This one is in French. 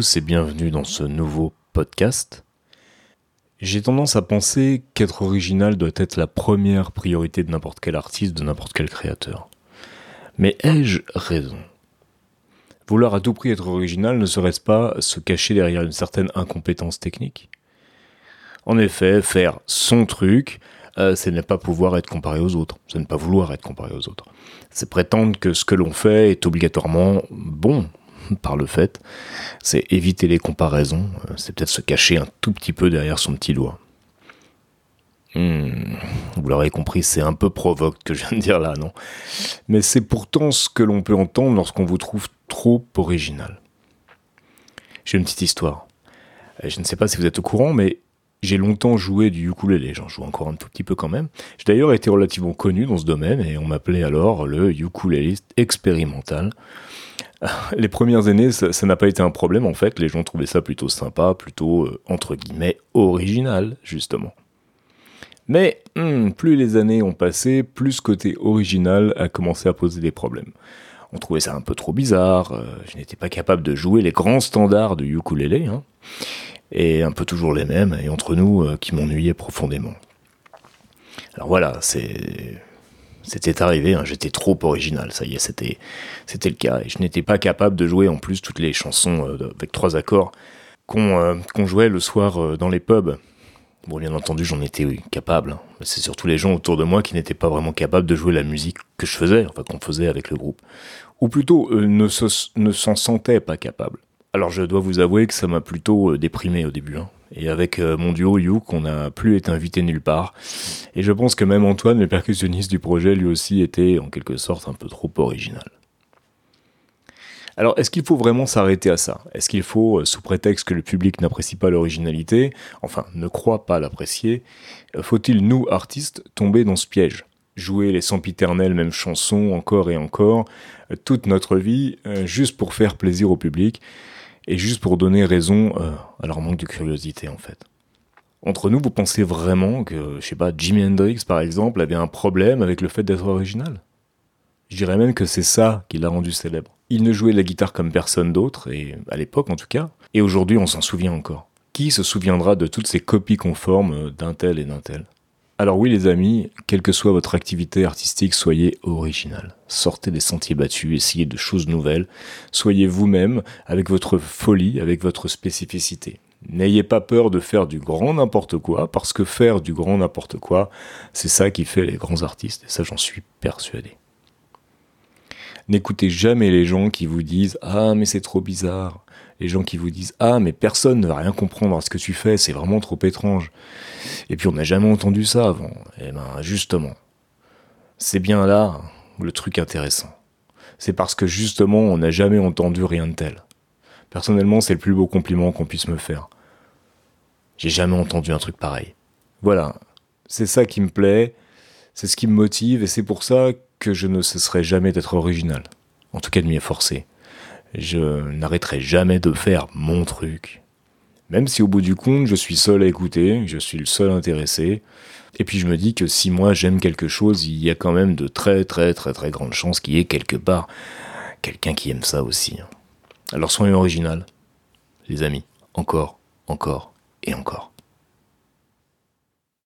et bienvenue dans ce nouveau podcast. J'ai tendance à penser qu'être original doit être la première priorité de n'importe quel artiste, de n'importe quel créateur. Mais ai-je raison? Vouloir à tout prix être original ne serait-ce pas se cacher derrière une certaine incompétence technique? En effet, faire son truc, euh, c'est ne pas pouvoir être comparé aux autres, c'est ne pas vouloir être comparé aux autres. C'est prétendre que ce que l'on fait est obligatoirement bon par le fait, c'est éviter les comparaisons, euh, c'est peut-être se cacher un tout petit peu derrière son petit doigt. Hmm, vous l'aurez compris, c'est un peu provoque que je viens de dire là, non? Mais c'est pourtant ce que l'on peut entendre lorsqu'on vous trouve trop original. J'ai une petite histoire. Euh, je ne sais pas si vous êtes au courant, mais j'ai longtemps joué du ukulélé, j'en joue encore un tout petit peu quand même. J'ai d'ailleurs été relativement connu dans ce domaine et on m'appelait alors le ukuléliste expérimental. Les premières années, ça n'a pas été un problème en fait, les gens trouvaient ça plutôt sympa, plutôt euh, entre guillemets original justement. Mais hmm, plus les années ont passé, plus ce côté original a commencé à poser des problèmes. On trouvait ça un peu trop bizarre, euh, je n'étais pas capable de jouer les grands standards du ukulélé, hein, et un peu toujours les mêmes, et entre nous, euh, qui m'ennuyaient profondément. Alors voilà, c'est c'était arrivé, hein, j'étais trop original, ça y est, c'était, c'était le cas. Et je n'étais pas capable de jouer en plus toutes les chansons euh, avec trois accords qu'on jouait le soir dans les pubs. Bon, bien entendu, j'en étais capable. Hein. C'est surtout les gens autour de moi qui n'étaient pas vraiment capables de jouer la musique que je faisais, enfin qu'on faisait avec le groupe. Ou plutôt, euh, ne, s'en sentaient pas capables. Alors je dois vous avouer que ça m'a plutôt euh, déprimé au début. Hein. Et avec euh, mon duo Youk, on n'a plus été invité nulle part. Et je pense que même Antoine, le percussionniste du projet, lui aussi était en quelque sorte un peu trop original. Alors, est-ce qu'il faut vraiment s'arrêter à ça? Est-ce qu'il faut, euh, sous prétexte que le public n'apprécie pas l'originalité, enfin ne croit pas l'apprécier, euh, faut-il, nous, artistes, tomber dans ce piège? Jouer les sempiternelles mêmes chansons encore et encore, euh, toute notre vie, juste pour faire plaisir au public, et juste pour donner raison à leur manque de curiosité, en fait? Entre nous, vous pensez vraiment que, je sais pas, Jimi Hendrix, par exemple, avait un problème avec le fait d'être original? Je dirais même que c'est ça qui l'a rendu célèbre. Il ne jouait la guitare comme personne d'autre, et à l'époque en tout cas, et aujourd'hui on s'en souvient encore. Qui se souviendra de toutes ces copies conformes d'un tel et d'un tel? Alors oui les amis, quelle que soit votre activité artistique, soyez original. Sortez des sentiers battus, essayez de choses nouvelles, soyez vous-même avec votre folie, avec votre spécificité. N'ayez pas peur de faire du grand n'importe quoi, parce que faire du grand n'importe quoi, c'est ça qui fait les grands artistes, et ça j'en suis persuadé. N'écoutez jamais les gens qui vous disent Ah, mais c'est trop bizarre. Les gens qui vous disent Ah, mais personne ne va rien comprendre à ce que tu fais, c'est vraiment trop étrange. Et puis on n'a jamais entendu ça avant. Eh ben, justement, c'est bien là le truc intéressant. C'est parce que justement, on n'a jamais entendu rien de tel. Personnellement, c'est le plus beau compliment qu'on puisse me faire. J'ai jamais entendu un truc pareil. Voilà, c'est ça qui me plaît, c'est ce qui me motive, et c'est pour ça que je ne cesserai jamais d'être original. En tout cas de m'y efforcer. Je n'arrêterai jamais de faire mon truc. Même si au bout du compte, je suis seul à écouter, je suis le seul intéressé. Et puis je me dis que si moi j'aime quelque chose, il y a quand même de très très très très grandes chances qu'il y ait quelque part quelqu'un qui aime ça aussi. Alors soyons original, les amis, encore, encore et encore.